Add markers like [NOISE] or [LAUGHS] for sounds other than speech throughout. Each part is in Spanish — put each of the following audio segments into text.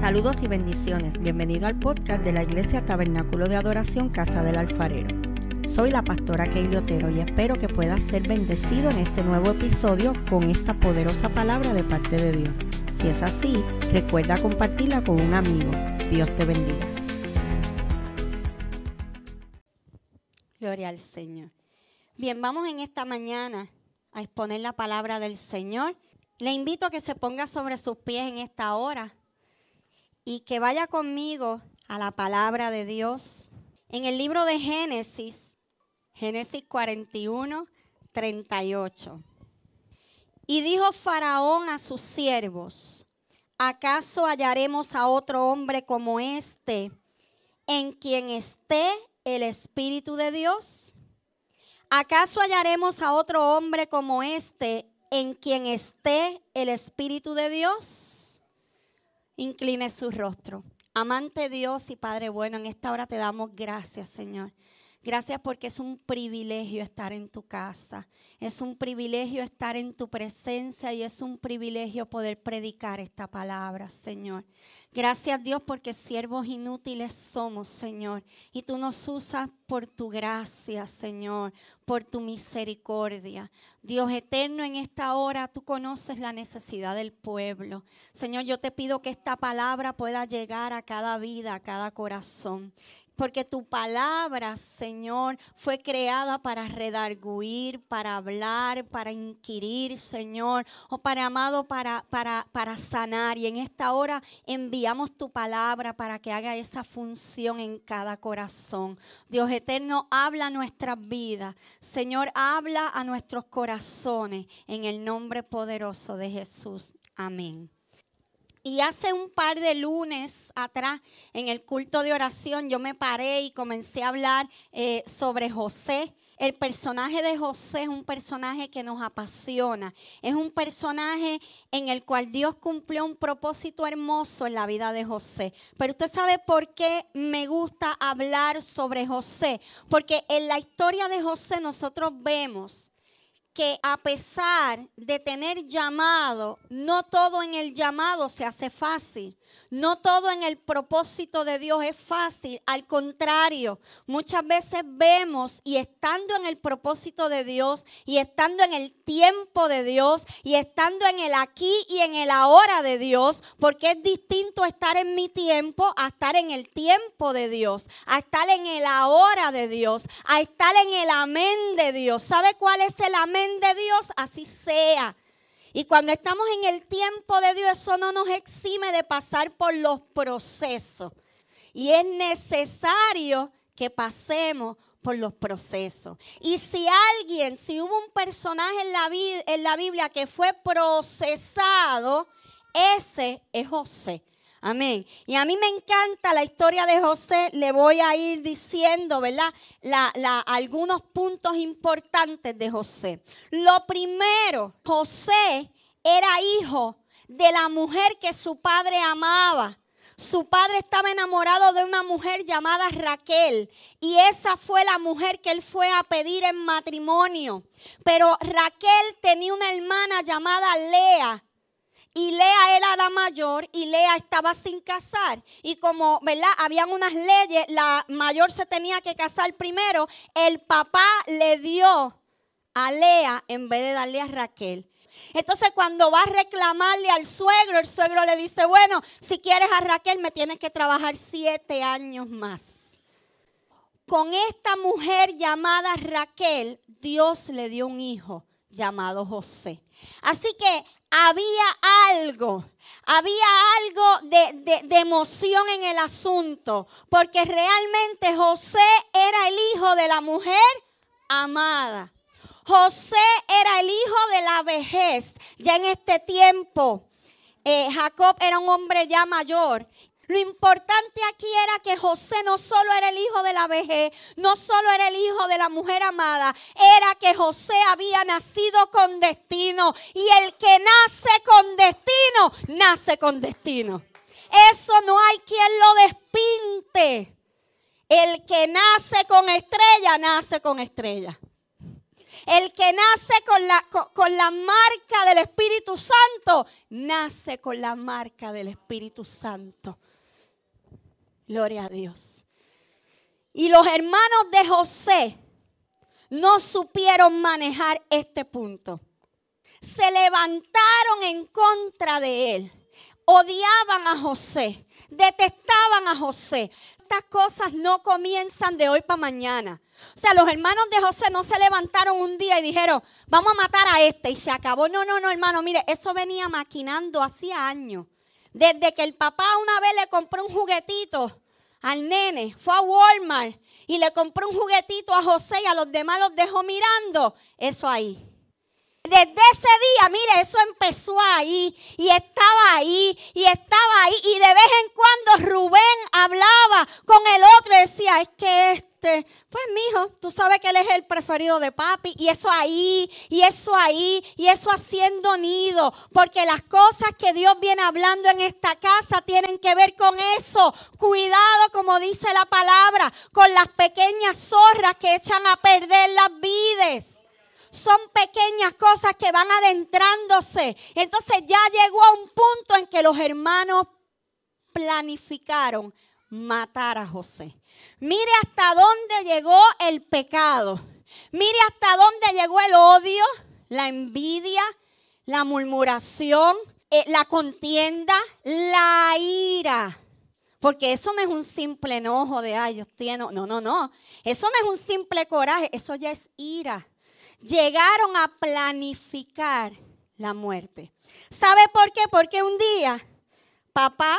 Saludos y bendiciones. Bienvenido al podcast de la Iglesia Tabernáculo de Adoración Casa del Alfarero. Soy la pastora Keili Otero y espero que puedas ser bendecido en este nuevo episodio con esta poderosa palabra de parte de Dios. Si es así, recuerda compartirla con un amigo. Dios te bendiga. Gloria al Señor. Bien, vamos en esta mañana a exponer la palabra del Señor. Le invito a que se ponga sobre sus pies en esta hora y que vaya conmigo a la palabra de Dios. En el libro de Génesis, Génesis 41, 38. Y dijo Faraón a sus siervos, ¿acaso hallaremos a otro hombre como este en quien esté el Espíritu de Dios? ¿Acaso hallaremos a otro hombre como este en quien esté el Espíritu de Dios? Incline su rostro. Amante Dios y Padre bueno, en esta hora te damos gracias, Señor. Gracias porque es un privilegio estar en tu casa. Es un privilegio estar en tu presencia y es un privilegio poder predicar esta palabra, Señor. Gracias Dios porque siervos inútiles somos, Señor. Y tú nos usas por tu gracia, Señor, por tu misericordia. Dios eterno, en esta hora tú conoces la necesidad del pueblo. Señor, yo te pido que esta palabra pueda llegar a cada vida, a cada corazón porque tu palabra, Señor, fue creada para redarguir, para hablar, para inquirir, Señor, o para amado, para, para, para sanar. Y en esta hora enviamos tu palabra para que haga esa función en cada corazón. Dios eterno, habla nuestras vidas. Señor, habla a nuestros corazones en el nombre poderoso de Jesús. Amén. Y hace un par de lunes atrás, en el culto de oración, yo me paré y comencé a hablar eh, sobre José. El personaje de José es un personaje que nos apasiona. Es un personaje en el cual Dios cumplió un propósito hermoso en la vida de José. Pero usted sabe por qué me gusta hablar sobre José. Porque en la historia de José nosotros vemos que a pesar de tener llamado, no todo en el llamado se hace fácil. No todo en el propósito de Dios es fácil, al contrario, muchas veces vemos y estando en el propósito de Dios y estando en el tiempo de Dios y estando en el aquí y en el ahora de Dios, porque es distinto estar en mi tiempo a estar en el tiempo de Dios, a estar en el ahora de Dios, a estar en el amén de Dios. ¿Sabe cuál es el amén de Dios? Así sea. Y cuando estamos en el tiempo de Dios, eso no nos exime de pasar por los procesos. Y es necesario que pasemos por los procesos. Y si alguien, si hubo un personaje en la, Biblia que fue procesado, ese es José. Amén. Y a mí me encanta la historia de José. Le voy a ir diciendo, ¿verdad? algunos puntos importantes de José. Lo primero, José era hijo de la mujer que su padre amaba. Su padre estaba enamorado de una mujer llamada Raquel y esa fue la mujer que él fue a pedir en matrimonio. Pero Raquel tenía una hermana llamada Lea y Lea era la mayor y Lea estaba sin casar. Y como, ¿verdad? Habían unas leyes, la mayor se tenía que casar primero. El papá le dio a Lea en vez de darle a Raquel. Entonces cuando va a reclamarle al suegro, el suegro le dice, bueno, si quieres a Raquel me tienes que trabajar siete años más. Con esta mujer llamada Raquel, Dios le dio un hijo llamado José. Así que había algo, había algo de, de, emoción en el asunto, porque realmente José era el hijo de la mujer amada. José era el hijo de la vejez, ya en este tiempo. Eh, Jacob era un hombre ya mayor lo importante aquí era que José no solo era el hijo de la vejez, no solo era el hijo de la mujer amada, era que José había nacido con destino. Y el que nace con destino, nace con destino. Eso no hay quien lo despinte. El que nace con estrella, nace con estrella. El que nace con la, con, la marca del Espíritu Santo, nace con la marca del Espíritu Santo. Gloria a Dios. Y los hermanos de José no supieron manejar este punto. Se levantaron en contra de él. Odiaban a José. Detestaban a José. Estas cosas no comienzan de hoy para mañana. O sea, los hermanos de José no se levantaron un día y dijeron, vamos a matar a este y se acabó. No, no, no, hermano, mire, eso venía maquinando hacía años. Desde que el papá una vez le compró un juguetito al nene, fue a Walmart y le compró un juguetito a José y a los demás los dejó mirando, eso ahí. Desde ese día, mire, eso empezó ahí y estaba ahí y estaba ahí. Y de vez en cuando Rubén hablaba con el otro y decía, es que este, pues mijo, tú sabes que él es el preferido de papi. Y eso ahí, y eso ahí, y eso haciendo nido. Porque las cosas que Dios viene hablando en esta casa tienen que ver con eso. Cuidado, como dice la palabra, con las pequeñas zorras que echan a perder las vides son pequeñas cosas que van adentrándose. Entonces ya llegó a un punto en que los hermanos planificaron matar a José. Mire hasta dónde llegó el pecado. Mire hasta dónde llegó el odio, la envidia, la murmuración, eh, la contienda, la ira. Porque eso no es un simple enojo de, ay, Dios tiene. No, no, no. Eso no es un simple coraje. Eso ya es ira llegaron a planificar la muerte. ¿Sabe por qué? Porque un día papá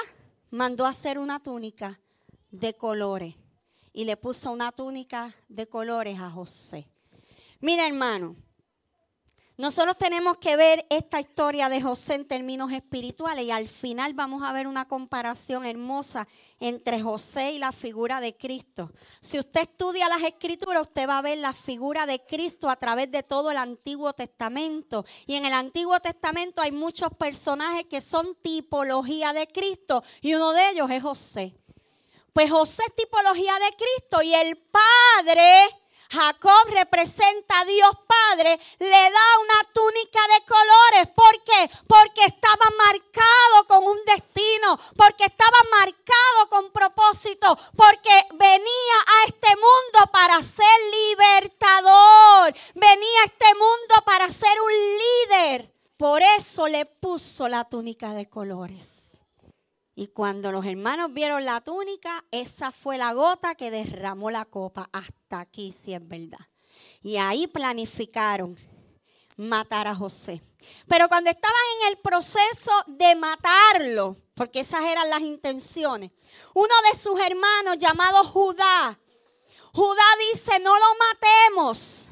mandó a hacer una túnica de colores y le puso una túnica de colores a José. Mira hermano, nosotros tenemos que ver esta historia de José en términos espirituales y al final vamos a ver una comparación hermosa entre José y la figura de Cristo. Si usted estudia las escrituras, usted va a ver la figura de Cristo a través de todo el Antiguo Testamento. Y en el Antiguo Testamento hay muchos personajes que son tipología de Cristo y uno de ellos es José. Pues José es tipología de Cristo y el Padre Jacob representa a Dios Padre, le da una túnica de colores. ¿Por qué? Porque estaba marcado con un destino, porque estaba marcado con propósito, porque venía a este mundo para ser libertador, venía a este mundo para ser un líder. Por eso le puso la túnica de colores. Y cuando los hermanos vieron la túnica, esa fue la gota que derramó la copa. Hasta aquí, si es verdad. Y ahí planificaron matar a José. Pero cuando estaban en el proceso de matarlo, porque esas eran las intenciones, uno de sus hermanos llamado Judá, Judá dice, no lo matemos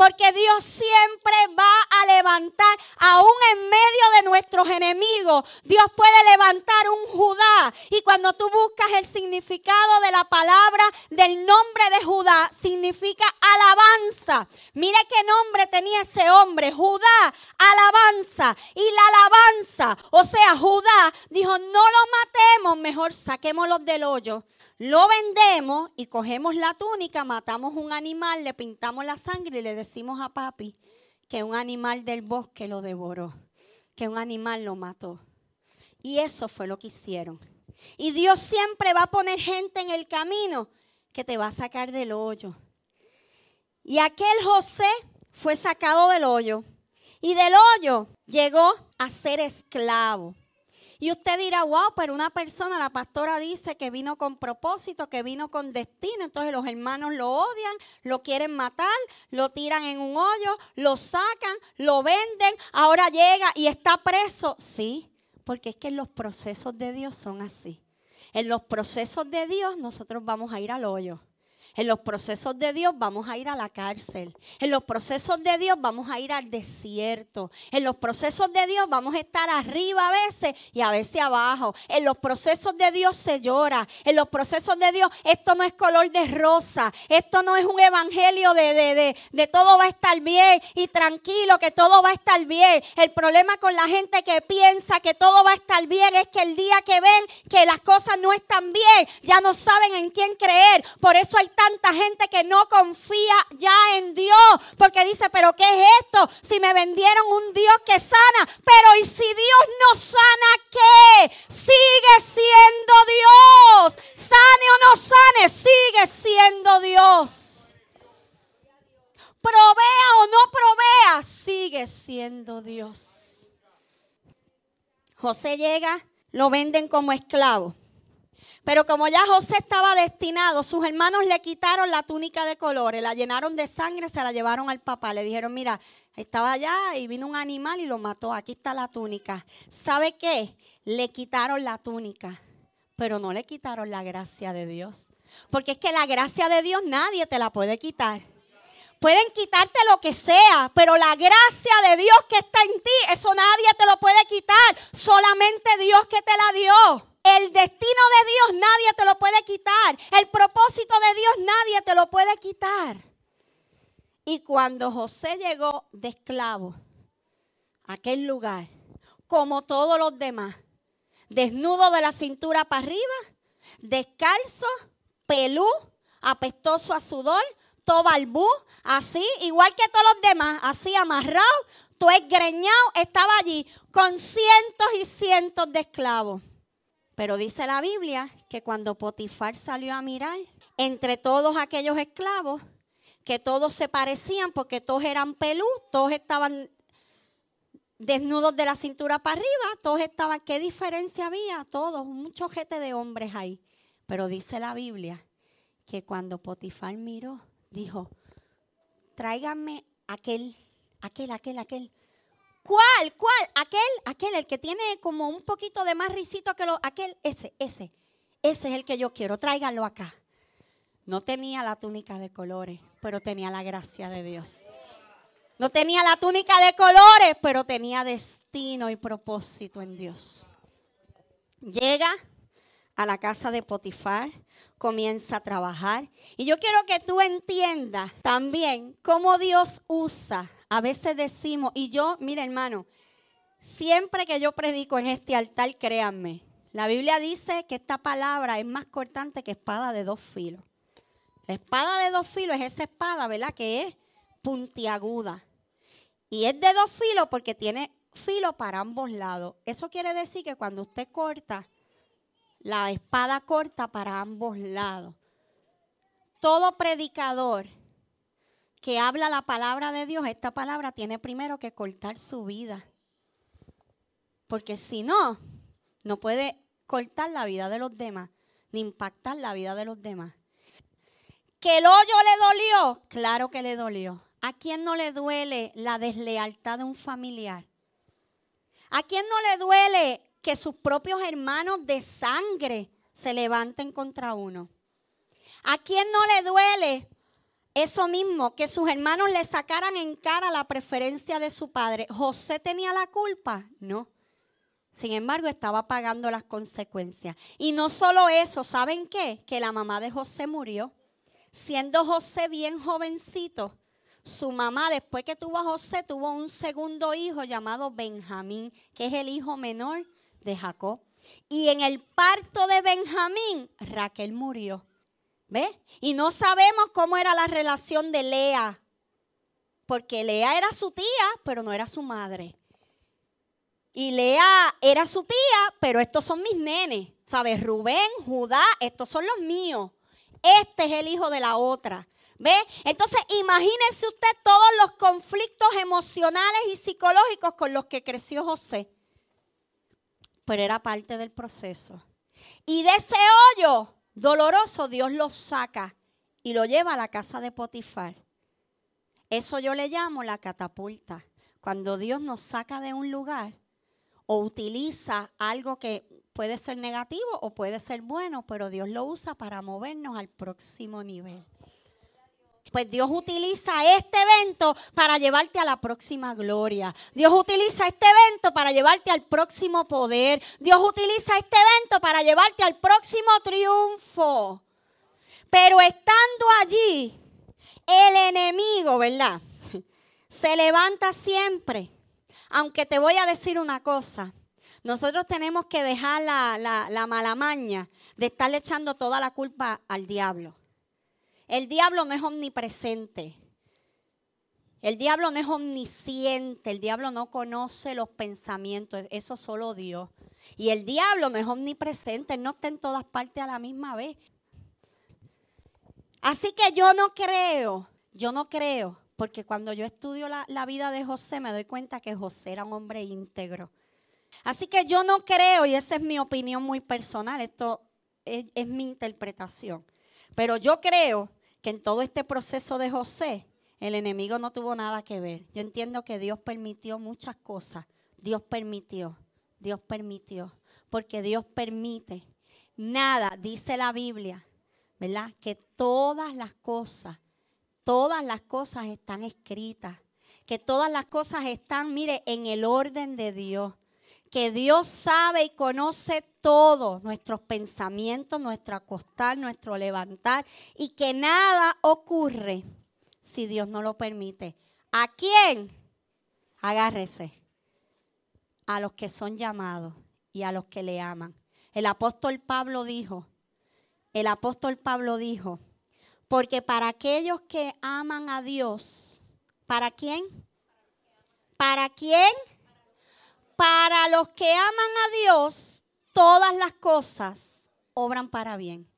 porque Dios siempre va a levantar, aún en medio de nuestros enemigos, Dios puede levantar un Judá. Y cuando tú buscas el significado de la palabra del nombre de Judá, significa alabanza. Mire qué nombre tenía ese hombre, Judá, alabanza. Y la alabanza, o sea, Judá dijo, no lo matemos, mejor saquémoslo del hoyo lo vendemos y cogemos la túnica, matamos un animal, le pintamos la sangre y le decimos a papi que un animal del bosque lo devoró, que un animal lo mató. Y eso fue lo que hicieron. Y Dios siempre va a poner gente en el camino que te va a sacar del hoyo. Y aquel José fue sacado del hoyo. Y del hoyo llegó a ser esclavo. Y usted dirá, wow, pero una persona, la pastora dice que vino con propósito, que vino con destino. Entonces los hermanos lo odian, lo quieren matar, lo tiran en un hoyo, lo sacan, lo venden, ahora llega y está preso. Sí, porque es que los procesos de Dios son así. En los procesos de Dios nosotros vamos a ir al hoyo. En los procesos de Dios vamos a ir a la cárcel. En los procesos de Dios vamos a ir al desierto. En los procesos de Dios vamos a estar arriba a veces y a veces abajo. En los procesos de Dios se llora. En los procesos de Dios esto no es color de rosa. Esto no es un evangelio de, de, de, de todo va a estar bien y tranquilo que todo va a estar bien. El problema con la gente que piensa que todo va a estar bien es que el día que ven que las cosas no están bien, ya no saben en quién creer. Por eso hay tanta gente que no confía ya en Dios, porque dice, pero ¿qué es esto? Si me vendieron un Dios que sana, pero ¿y si Dios no sana qué? Sigue siendo Dios. Sane o no sane, sigue siendo Dios provea o no provea, sigue siendo Dios. José llega, lo venden como esclavo. Pero como ya José estaba destinado, sus hermanos le quitaron la túnica de colores, la llenaron de sangre, se la llevaron al papá. Le dijeron, mira, estaba allá y vino un animal y lo mató. Aquí está la túnica. ¿Sabe qué? Le quitaron la túnica, pero no le quitaron la gracia de Dios. Porque es que la gracia de Dios nadie te la puede quitar. Pueden quitarte lo que sea, pero la gracia de Dios que está en ti, eso nadie te lo puede quitar. Solamente Dios que te la dio. El destino de Dios nadie te lo puede quitar. El propósito de Dios nadie te lo puede quitar. Y cuando José llegó de esclavo a aquel lugar, como todos los demás, desnudo de la cintura para arriba, descalzo, pelú, apestoso a sudor, balbú, así, igual que todos los demás, así amarrado, todo esgreñado, estaba allí con cientos y cientos de esclavos. Pero dice la Biblia que cuando Potifar salió a mirar, entre todos aquellos esclavos, que todos se parecían porque todos eran pelú, todos estaban desnudos de la cintura para arriba, todos estaban, ¿qué diferencia había? Todos, un chojete de hombres ahí. Pero dice la Biblia que cuando Potifar miró, dijo, tráiganme aquel, aquel, aquel, aquel. ¿Cuál? ¿Cuál? Aquel, aquel, el que tiene como un poquito de más risito que lo, aquel, ese, ese. Ese es el que yo quiero, tráiganlo acá. No tenía la túnica de colores, pero tenía la gracia de Dios. No tenía la túnica de colores, pero tenía destino y propósito en Dios. Llega a la casa de Potifar, comienza a trabajar. Y yo quiero que tú entiendas también cómo Dios usa. A veces decimos, y yo, mira hermano, siempre que yo predico en este altar, créanme, la Biblia dice que esta palabra es más cortante que espada de dos filos. La espada de dos filos es esa espada, ¿verdad? Que es puntiaguda. Y es de dos filos porque tiene filo para ambos lados. Eso quiere decir que cuando usted corta, la espada corta para ambos lados. Todo predicador que habla la palabra de Dios, esta palabra tiene primero que cortar su vida. Porque si no, no puede cortar la vida de los demás, ni impactar la vida de los demás. ¿Que el hoyo le dolió? Claro que le dolió. ¿A quién no le duele la deslealtad de un familiar? ¿A quién no le duele que sus propios hermanos de sangre se levanten contra uno. ¿A quién no le duele eso mismo, que sus hermanos le sacaran en cara la preferencia de su padre? ¿José tenía la culpa? No. Sin embargo, estaba pagando las consecuencias. Y no solo eso, ¿saben qué? Que la mamá de José murió. Siendo José bien jovencito, su mamá, después que tuvo a José, tuvo un segundo hijo llamado Benjamín, que es el hijo menor de Jacob. Y en el parto de Benjamín, Raquel murió. ¿Ve? Y no sabemos cómo era la relación de Lea. Porque Lea era su tía, pero no era su madre. Y Lea era su tía, pero estos son mis nenes. ¿Sabes? Rubén, Judá, estos son los míos. Este es el hijo de la otra. ¿Ve? Entonces, imagínese usted todos los conflictos emocionales y psicológicos con los que creció José pero era parte del proceso. Y de ese hoyo doloroso Dios lo saca y lo lleva a la casa de Potifar. Eso yo le llamo la catapulta. Cuando Dios nos saca de un lugar o utiliza algo que puede ser negativo o puede ser bueno, pero Dios lo usa para movernos al próximo nivel. Pues Dios utiliza este evento para llevarte a la próxima gloria. Dios utiliza este evento para llevarte al próximo poder. Dios utiliza este evento para llevarte al próximo triunfo. Pero estando allí, el enemigo, ¿verdad? [LAUGHS] Se levanta siempre. Aunque te voy a decir una cosa. Nosotros tenemos que dejar la, la, mala maña de estarle echando toda la culpa al diablo. El diablo no es omnipresente. El diablo no es omnisciente, el diablo no conoce los pensamientos, eso solo Dios. Y el diablo no es omnipresente, no está en todas partes a la misma vez. Así que yo no creo, yo no creo, porque cuando yo estudio la, vida de José me doy cuenta que José era un hombre íntegro. Así que yo no creo, y esa es mi opinión muy personal, esto es, es mi interpretación, pero yo creo que en todo este proceso de José, el enemigo no tuvo nada que ver. Yo entiendo que Dios permitió muchas cosas. Dios permitió, Dios permitió, porque Dios permite. Nada, dice la Biblia, ¿verdad? Que todas las cosas, todas las cosas están escritas. Que todas las cosas están, mire, en el orden de Dios que Dios sabe y conoce todo, nuestros pensamientos, nuestro acostar, nuestro levantar, y que nada ocurre si Dios no lo permite. ¿A quién? Agárrese. A los que son llamados y a los que le aman. El apóstol Pablo dijo, el apóstol Pablo dijo, porque para aquellos que aman a Dios, ¿para quién? ¿Para quién? Para los que aman a Dios, todas las cosas obran para bien.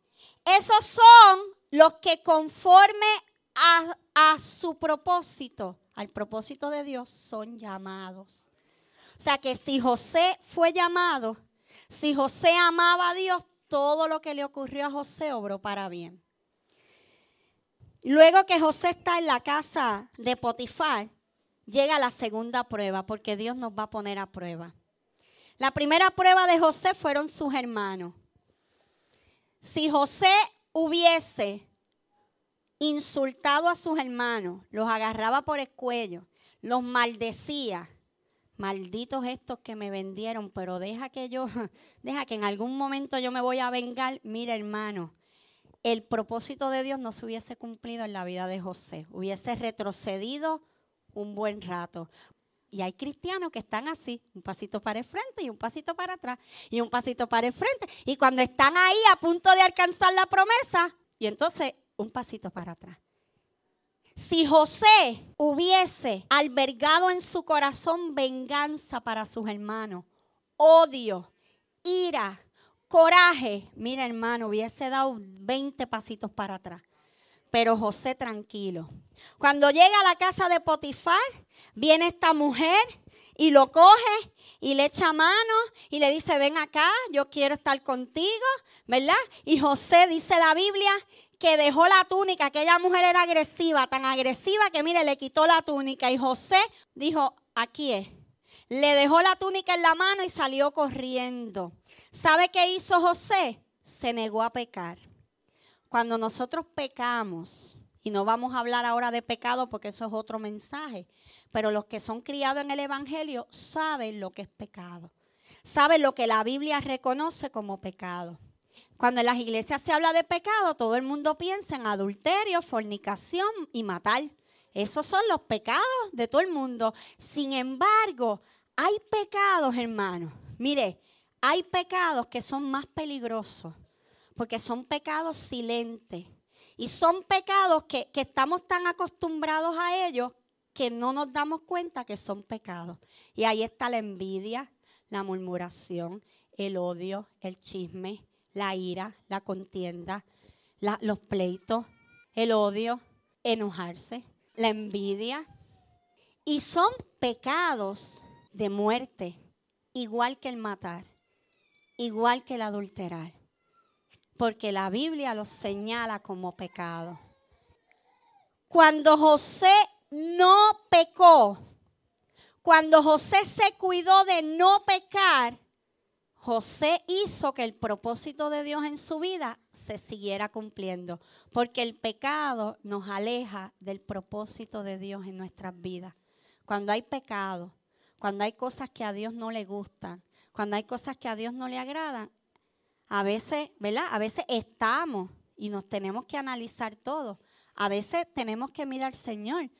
Esos son los que conforme a, su propósito, al propósito de Dios, son llamados. O sea que si José fue llamado, si José amaba a Dios, todo lo que le ocurrió a José obró para bien. Luego que José está en la casa de Potifar, llega la segunda prueba, porque Dios nos va a poner a prueba. La primera prueba de José fueron sus hermanos. Si José hubiese insultado a sus hermanos, los agarraba por el cuello, los maldecía, malditos estos que me vendieron, pero deja que yo, [LAUGHS] deja que en algún momento yo me voy a vengar, mira hermano, el propósito de Dios no se hubiese cumplido en la vida de José, hubiese retrocedido un buen rato. Y hay cristianos que están así, un pasito para el frente y un pasito para atrás, y un pasito para el frente. Y cuando están ahí a punto de alcanzar la promesa, y entonces un pasito para atrás. Si José hubiese albergado en su corazón venganza para sus hermanos, odio, ira, coraje, mira hermano, hubiese dado 20 pasitos para atrás. Pero José tranquilo. Cuando llega a la casa de Potifar, viene esta mujer y lo coge y le echa mano y le dice, ven acá, yo quiero estar contigo, ¿verdad? Y José dice la Biblia que dejó la túnica, aquella mujer era agresiva, tan agresiva que mire, le quitó la túnica y José dijo, aquí es. Le dejó la túnica en la mano y salió corriendo. ¿Sabe qué hizo José? Se negó a pecar. Cuando nosotros pecamos, y no vamos a hablar ahora de pecado porque eso es otro mensaje, pero los que son criados en el Evangelio saben lo que es pecado. Saben lo que la Biblia reconoce como pecado. Cuando en las iglesias se habla de pecado, todo el mundo piensa en adulterio, fornicación y matar. Esos son los pecados de todo el mundo. Sin embargo, hay pecados, hermanos. Mire, hay pecados que son más peligrosos porque son pecados silentes. Y son pecados que, estamos tan acostumbrados a ellos que no nos damos cuenta que son pecados. Y ahí está la envidia, la murmuración, el odio, el chisme, la ira, la contienda, los pleitos, el odio, enojarse, la envidia. Y son pecados de muerte, igual que el matar, igual que el adulterar porque la Biblia los señala como pecado. Cuando José no pecó, cuando José se cuidó de no pecar, José hizo que el propósito de Dios en su vida se siguiera cumpliendo, porque el pecado nos aleja del propósito de Dios en nuestras vidas. Cuando hay pecado, cuando hay cosas que a Dios no le gustan, cuando hay cosas que a Dios no le agradan, a veces, ¿verdad? A veces estamos y nos tenemos que analizar todo. A veces tenemos que mirar, Señor,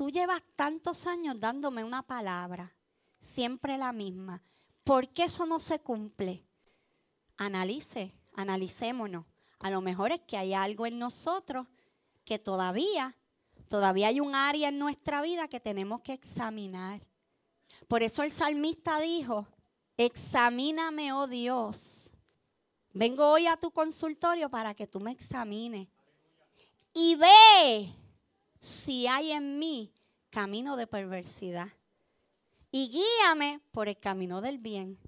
tú llevas tantos años dándome una palabra, siempre la misma. ¿por qué eso no se cumple? Analice, analicémonos. A lo mejor es que hay algo en nosotros que todavía, todavía hay un área en nuestra vida que tenemos que examinar. Por eso el salmista dijo, examíname, oh Dios. Vengo hoy a tu consultorio para que tú me examines. Y ve si hay en mí camino de perversidad. Y guíame por el camino del bien.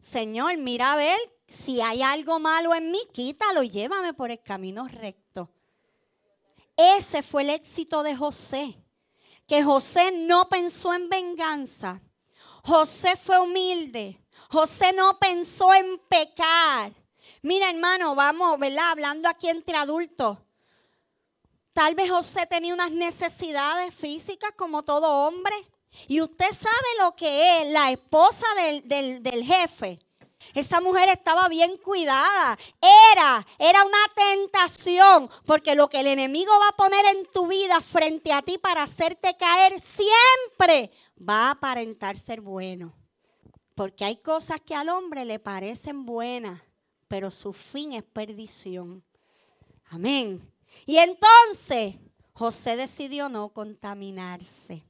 Señor, mira a ver si hay algo malo en mí, quítalo llévame por el camino recto. Ese fue el éxito de José, que José no pensó en venganza. José fue humilde. José no pensó en pecar. Mira, hermano, vamos, ¿verdad? Hablando aquí entre adultos. Tal vez José tenía unas necesidades físicas como todo hombre. Y usted sabe lo que es la esposa del, del jefe. Esa mujer estaba bien cuidada. Era, era una tentación, porque lo que el enemigo va a poner en tu vida frente a ti para hacerte caer siempre va a aparentar ser bueno. Porque hay cosas que al hombre le parecen buenas, pero su fin es perdición. Amén. Y entonces José decidió no contaminarse.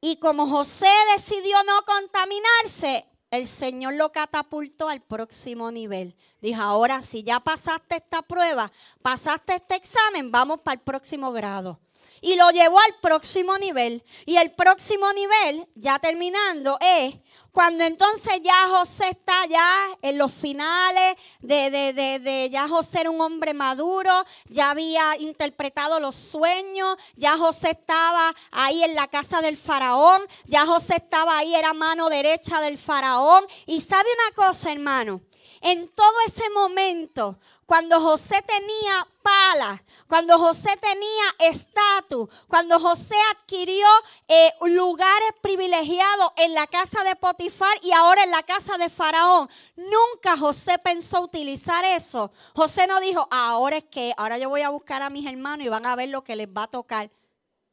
Y como José decidió no contaminarse, el Señor lo catapultó al próximo nivel. Dijo, ahora si ya pasaste esta prueba, pasaste este examen, vamos para el próximo grado. Y lo llevó al próximo nivel. Y el próximo nivel, ya terminando, es cuando entonces ya José está ya en los finales de, de, ya José era un hombre maduro, ya había interpretado los sueños, ya José estaba ahí en la casa del faraón, ya José estaba ahí, era mano derecha del faraón. Y sabe una cosa, hermano, en todo ese momento, cuando José tenía pala, cuando José tenía estatus, cuando José adquirió eh, lugares privilegiados en la casa de Potifar y ahora en la casa de Faraón, nunca José pensó utilizar eso. José no dijo, ahora es que, ahora yo voy a buscar a mis hermanos y van a ver lo que les va a tocar.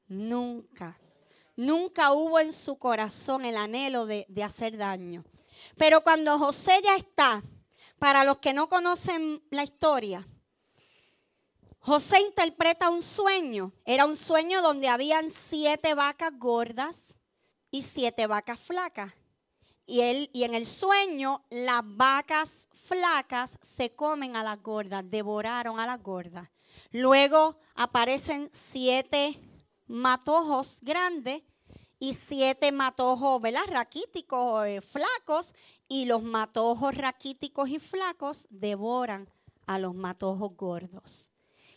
Nunca, nunca hubo en su corazón el anhelo de, de hacer daño. Pero cuando José ya está, para los que no conocen la historia, José interpreta un sueño. Era un sueño donde habían siete vacas gordas y siete vacas flacas. Y, él, y en el sueño las vacas flacas se comen a las gordas, devoraron a las gordas. Luego aparecen siete matojos grandes y siete matojos, ¿verdad? Raquíticos, eh, flacos. Y los matojos raquíticos y flacos devoran a los matojos gordos.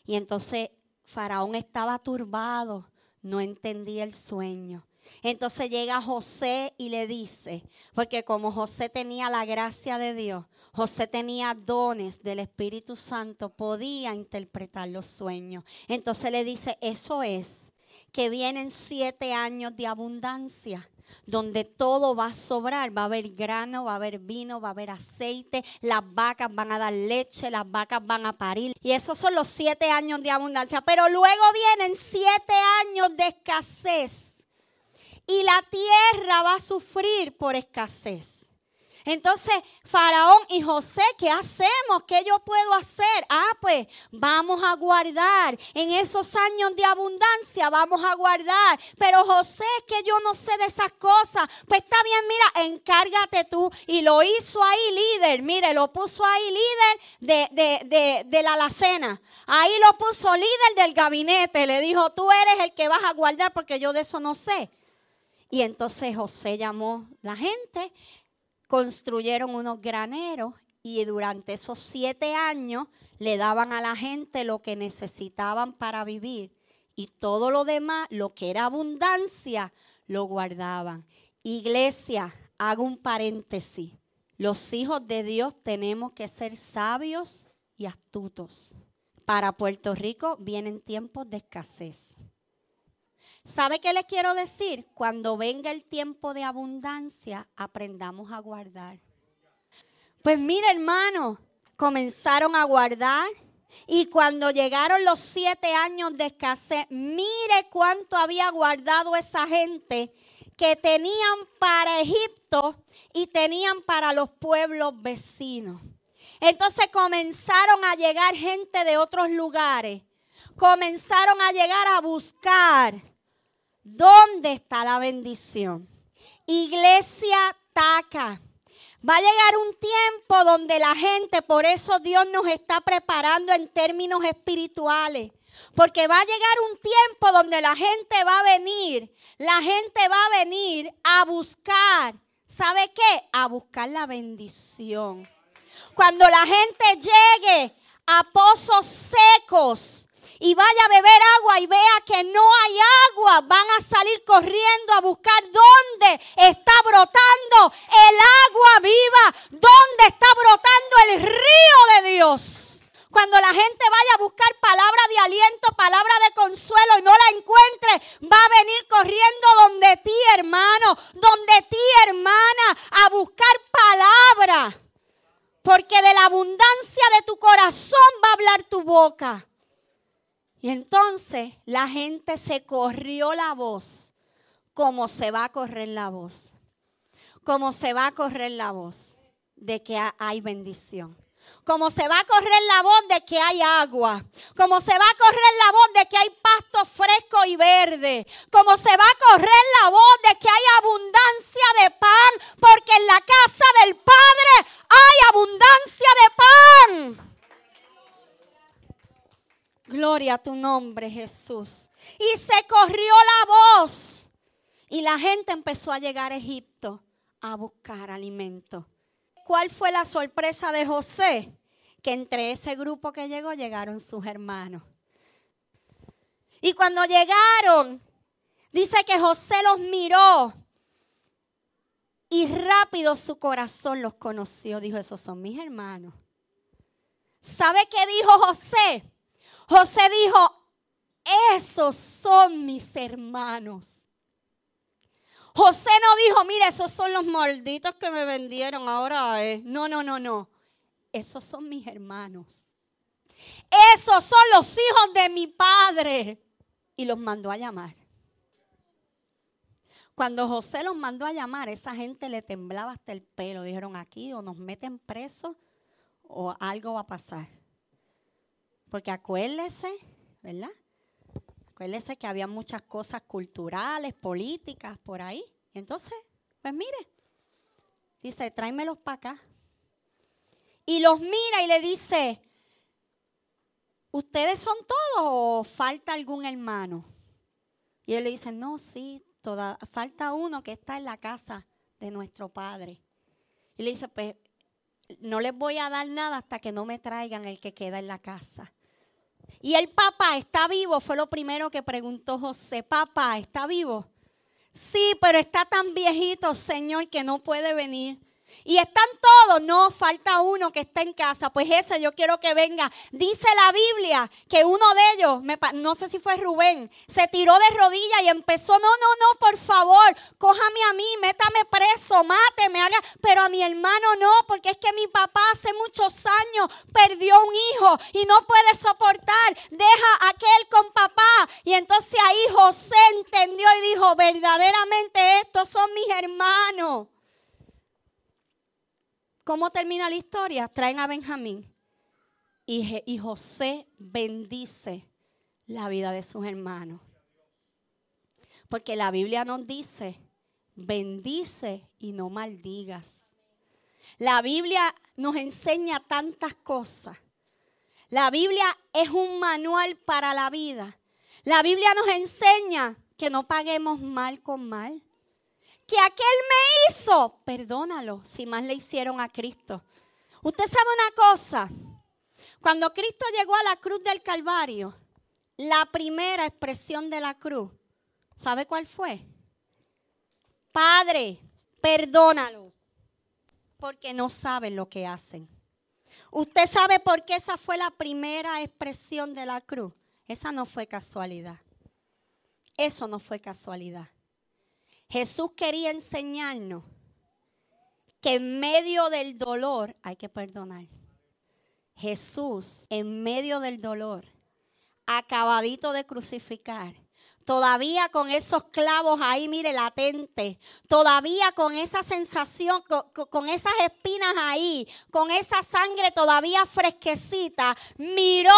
Y entonces Faraón estaba turbado, no entendía el sueño. Entonces llega José y le dice, porque como José tenía la gracia de Dios, José tenía dones del Espíritu Santo, podía interpretar los sueños. Entonces le dice, eso es, que vienen siete años de abundancia donde todo va a sobrar, va a haber grano, va a haber vino, va a haber aceite, las vacas van a dar leche, las vacas van a parir. Y esos son los siete años de abundancia. Pero luego vienen siete años de escasez. Y la tierra va a sufrir por escasez. Entonces, Faraón y José, ¿qué hacemos? ¿Qué yo puedo hacer? Ah, pues vamos a guardar. En esos años de abundancia vamos a guardar. Pero José, es que yo no sé de esas cosas. Pues está bien, mira, encárgate tú. Y lo hizo ahí líder. Mire, lo puso ahí líder de, de, de la alacena. Ahí lo puso líder del gabinete. Le dijo, tú eres el que vas a guardar porque yo de eso no sé. Y entonces José llamó la gente construyeron unos graneros y durante esos siete años le daban a la gente lo que necesitaban para vivir y todo lo demás, lo que era abundancia, lo guardaban. Iglesia, hago un paréntesis. Los hijos de Dios tenemos que ser sabios y astutos. Para Puerto Rico vienen tiempos de escasez. ¿Sabe qué les quiero decir? Cuando venga el tiempo de abundancia, aprendamos a guardar. Pues mira, hermano, comenzaron a guardar y cuando llegaron los siete años de escasez, mire cuánto había guardado esa gente que tenían para Egipto y tenían para los pueblos vecinos. Entonces comenzaron a llegar gente de otros lugares. Comenzaron a llegar a buscar dónde está la bendición. Iglesia Taca. Va a llegar un tiempo donde la gente, por eso Dios nos está preparando en términos espirituales. Porque va a llegar un tiempo donde la gente va a venir, la gente va a venir a buscar, ¿sabe qué? A buscar la bendición. Cuando la gente llegue a pozos secos y vaya a beber agua y vea que no hay agua, van a salir corriendo a buscar dónde está brotando el agua viva, dónde está brotando el río de Dios. Cuando la gente vaya a buscar palabra de aliento, palabra de consuelo y no la encuentre, va a venir corriendo donde ti, hermano, donde ti, hermana, a buscar palabra. Porque de la abundancia de tu corazón va a hablar tu boca. Y entonces la gente se corrió la voz, como se va a correr la voz, como se va a correr la voz de que hay bendición como se va a correr la voz de que hay agua, como se va a correr la voz de que hay pasto fresco y verde, como se va a correr la voz de que hay abundancia de pan, porque en la casa del Padre hay abundancia de pan. Gloria a tu nombre, Jesús. Y se corrió la voz. Y la gente empezó a llegar a Egipto a buscar alimento. ¿Cuál fue la sorpresa de José? Que entre ese grupo que llegó llegaron sus hermanos. Y cuando llegaron, dice que José los miró y rápido su corazón los conoció. Dijo, esos son mis hermanos. ¿Sabe qué dijo José? José dijo, esos son mis hermanos. José no dijo, mira, esos son los malditos que me vendieron ahora. No, no, no, no. Esos son mis hermanos. Esos son los hijos de mi padre. Y los mandó a llamar. Cuando José los mandó a llamar, esa gente le temblaba hasta el pelo. Dijeron aquí o nos meten presos o algo va a pasar. Porque acuérdese, ¿verdad? Acuérdese que había muchas cosas culturales, políticas por ahí. Entonces, pues mire, dice, tráemelos para acá. Y los mira y le dice, ¿ustedes son todos o falta algún hermano? Y él le dice, no, sí, falta uno que está en la casa de nuestro padre. Y le dice, pues no les voy a dar nada hasta que no me traigan el que queda en la casa. Y el papá está vivo, fue lo primero que preguntó José. Papá, ¿está vivo? Sí, pero está tan viejito, Señor, que no puede venir. Y están todos, no, falta uno que está en casa. Pues ese yo quiero que venga. Dice la Biblia que uno de ellos, no sé si fue Rubén, se tiró de rodillas y empezó, no, no, no, por favor, cójame a mí, métame preso, máteme, haga. Pero a mi hermano no, porque es que mi papá hace muchos años perdió un hijo y no puede soportar. Deja aquel con papá. Y entonces ahí José entendió y dijo, verdaderamente estos son mis hermanos. ¿Cómo termina la historia? Traen a Benjamín y, José bendice la vida de sus hermanos. Porque la Biblia nos dice, bendice y no maldigas. La Biblia nos enseña tantas cosas. La Biblia es un manual para la vida. La Biblia nos enseña que no paguemos mal con mal que aquel me hizo, perdónalo si más le hicieron a Cristo. Usted sabe una cosa, cuando Cristo llegó a la cruz del Calvario, la primera expresión de la cruz, ¿sabe cuál fue? Padre, perdónalo, porque no saben lo que hacen. ¿Usted sabe por qué esa fue la primera expresión de la cruz? Esa no fue casualidad. Eso no fue casualidad. Jesús quería enseñarnos que en medio del dolor hay que perdonar. Jesús, en medio del dolor, acabadito de crucificar, todavía con esos clavos ahí, mire, latente, todavía con esa sensación, con, esas espinas ahí, con esa sangre todavía fresquecita, miró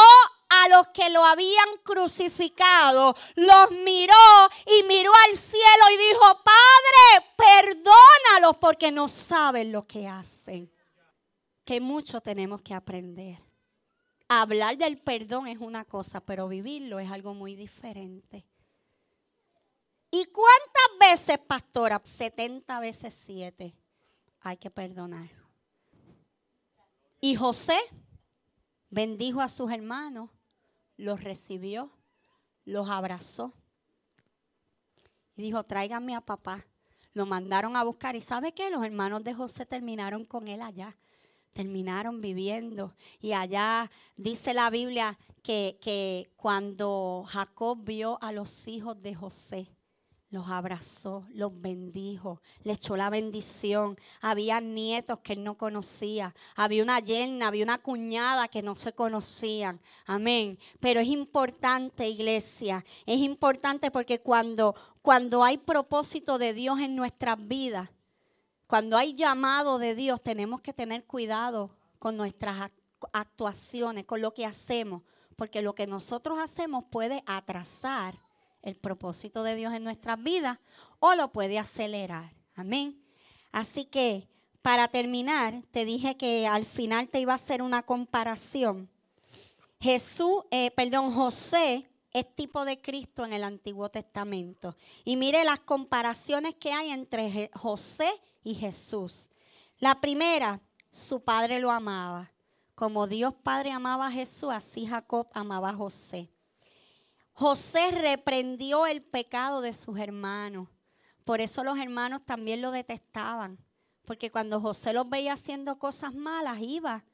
a los que lo habían crucificado, los miró y miró al cielo y dijo, Padre, perdónalos porque no saben lo que hacen. Que mucho tenemos que aprender. Hablar del perdón es una cosa, pero vivirlo es algo muy diferente. ¿Y cuántas veces, pastora? 70 veces 7 hay que perdonar. Y José bendijo a sus hermanos, los recibió, los abrazó. Y dijo, tráiganme a papá. Lo mandaron a buscar. ¿Y sabe qué? Los hermanos de José terminaron con él allá. Terminaron viviendo. Y allá dice la Biblia que, que cuando Jacob vio a los hijos de José, los abrazó, los bendijo, le echó la bendición. Había nietos que él no conocía, había una yerna, había una cuñada que no se conocían. Amén. Pero es importante, iglesia, es importante porque cuando, cuando hay propósito de Dios en nuestras vidas, cuando hay llamado de Dios, tenemos que tener cuidado con nuestras actuaciones, con lo que hacemos, porque lo que nosotros hacemos puede atrasar el propósito de Dios en nuestras vidas o lo puede acelerar. Amén. Así que para terminar, te dije que al final te iba a hacer una comparación. Jesús, eh, perdón, José es tipo de Cristo en el Antiguo Testamento. Y mire las comparaciones que hay entre José y Jesús. La primera, su padre lo amaba. Como Dios Padre amaba a Jesús, así Jacob amaba a José. José reprendió el pecado de sus hermanos. Por eso los hermanos también lo detestaban. Porque cuando José los veía haciendo cosas malas, iba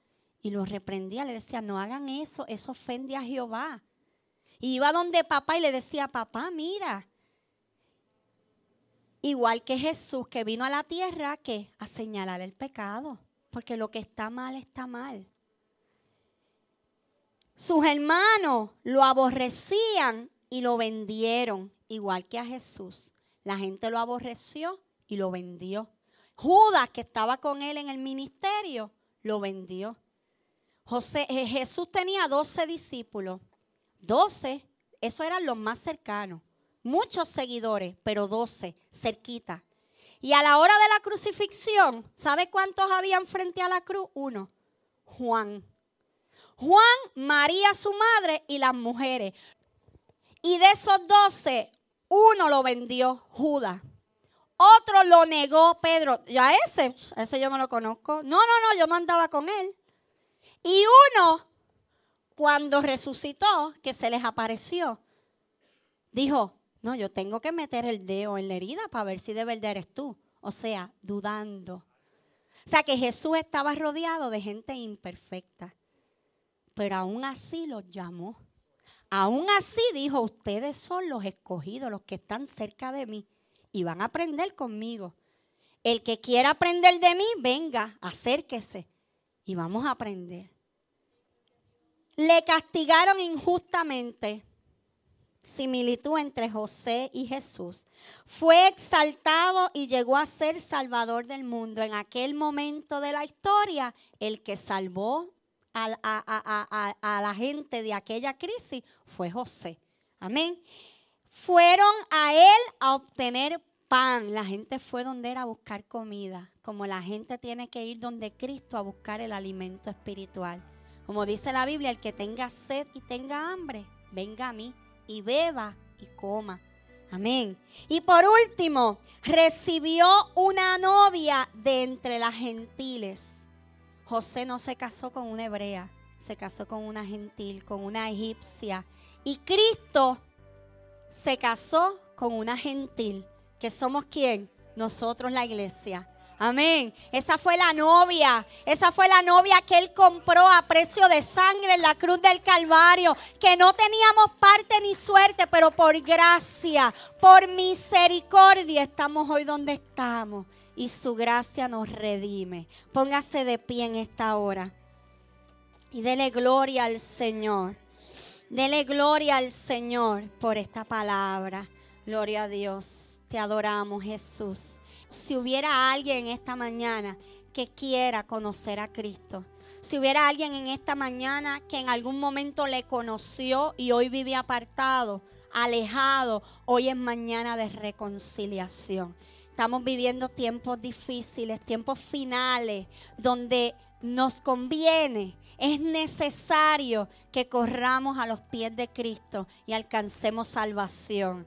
y los reprendía. Le decía, no hagan eso, eso ofende a Jehová. Y iba donde papá y le decía, papá, mira. Igual que Jesús que vino a la tierra que a señalar el pecado. Porque lo que está mal está mal. Sus hermanos lo aborrecían y lo vendieron, igual que a Jesús. La gente lo aborreció y lo vendió. Judas, que estaba con él en el ministerio, lo vendió. José, eh, Jesús tenía 12 discípulos. 12, eso eran los más cercanos. Muchos seguidores, pero 12, cerquita. Y a la hora de la crucifixión, ¿sabe cuántos habían frente a la cruz? Uno, Juan. Juan, María su madre y las mujeres. Y de esos doce, uno lo vendió Judas. Otro lo negó Pedro. Ya ese, ese yo no lo conozco. No, no, no, yo mandaba con él. Y uno, cuando resucitó, que se les apareció, dijo, no, yo tengo que meter el dedo en la herida para ver si de verdad eres tú. O sea, dudando. O sea que Jesús estaba rodeado de gente imperfecta pero aún así los llamó. Aún así dijo, ustedes son los escogidos, los que están cerca de mí y van a aprender conmigo. El que quiera aprender de mí, venga, acérquese y vamos a aprender. Le castigaron injustamente. Similitud entre José y Jesús. Fue exaltado y llegó a ser salvador del mundo. En aquel momento de la historia, el que salvó a, la gente de aquella crisis fue José. Amén. Fueron a él a obtener pan. La gente fue donde era a buscar comida. Como la gente tiene que ir donde Cristo a buscar el alimento espiritual. Como dice la Biblia, el que tenga sed y tenga hambre, venga a mí y beba y coma. Amén. Y por último, recibió una novia de entre las gentiles. José no se casó con una hebrea, se casó con una gentil, con una egipcia. Y Cristo se casó con una gentil, que somos quién? Nosotros la iglesia. Amén. Esa fue la novia. Esa fue la novia que él compró a precio de sangre en la cruz del Calvario. Que no teníamos parte ni suerte, pero por gracia, por misericordia estamos hoy donde estamos y su gracia nos redime. Póngase de pie en esta hora y dele gloria al Señor. Dele gloria al Señor por esta palabra. Gloria a Dios. Te adoramos, Jesús. Si hubiera alguien esta mañana que quiera conocer a Cristo, si hubiera alguien en esta mañana que en algún momento le conoció y hoy vive apartado, alejado, hoy es mañana de reconciliación. Estamos viviendo tiempos difíciles, tiempos finales, donde nos conviene, es necesario que corramos a los pies de Cristo y alcancemos salvación.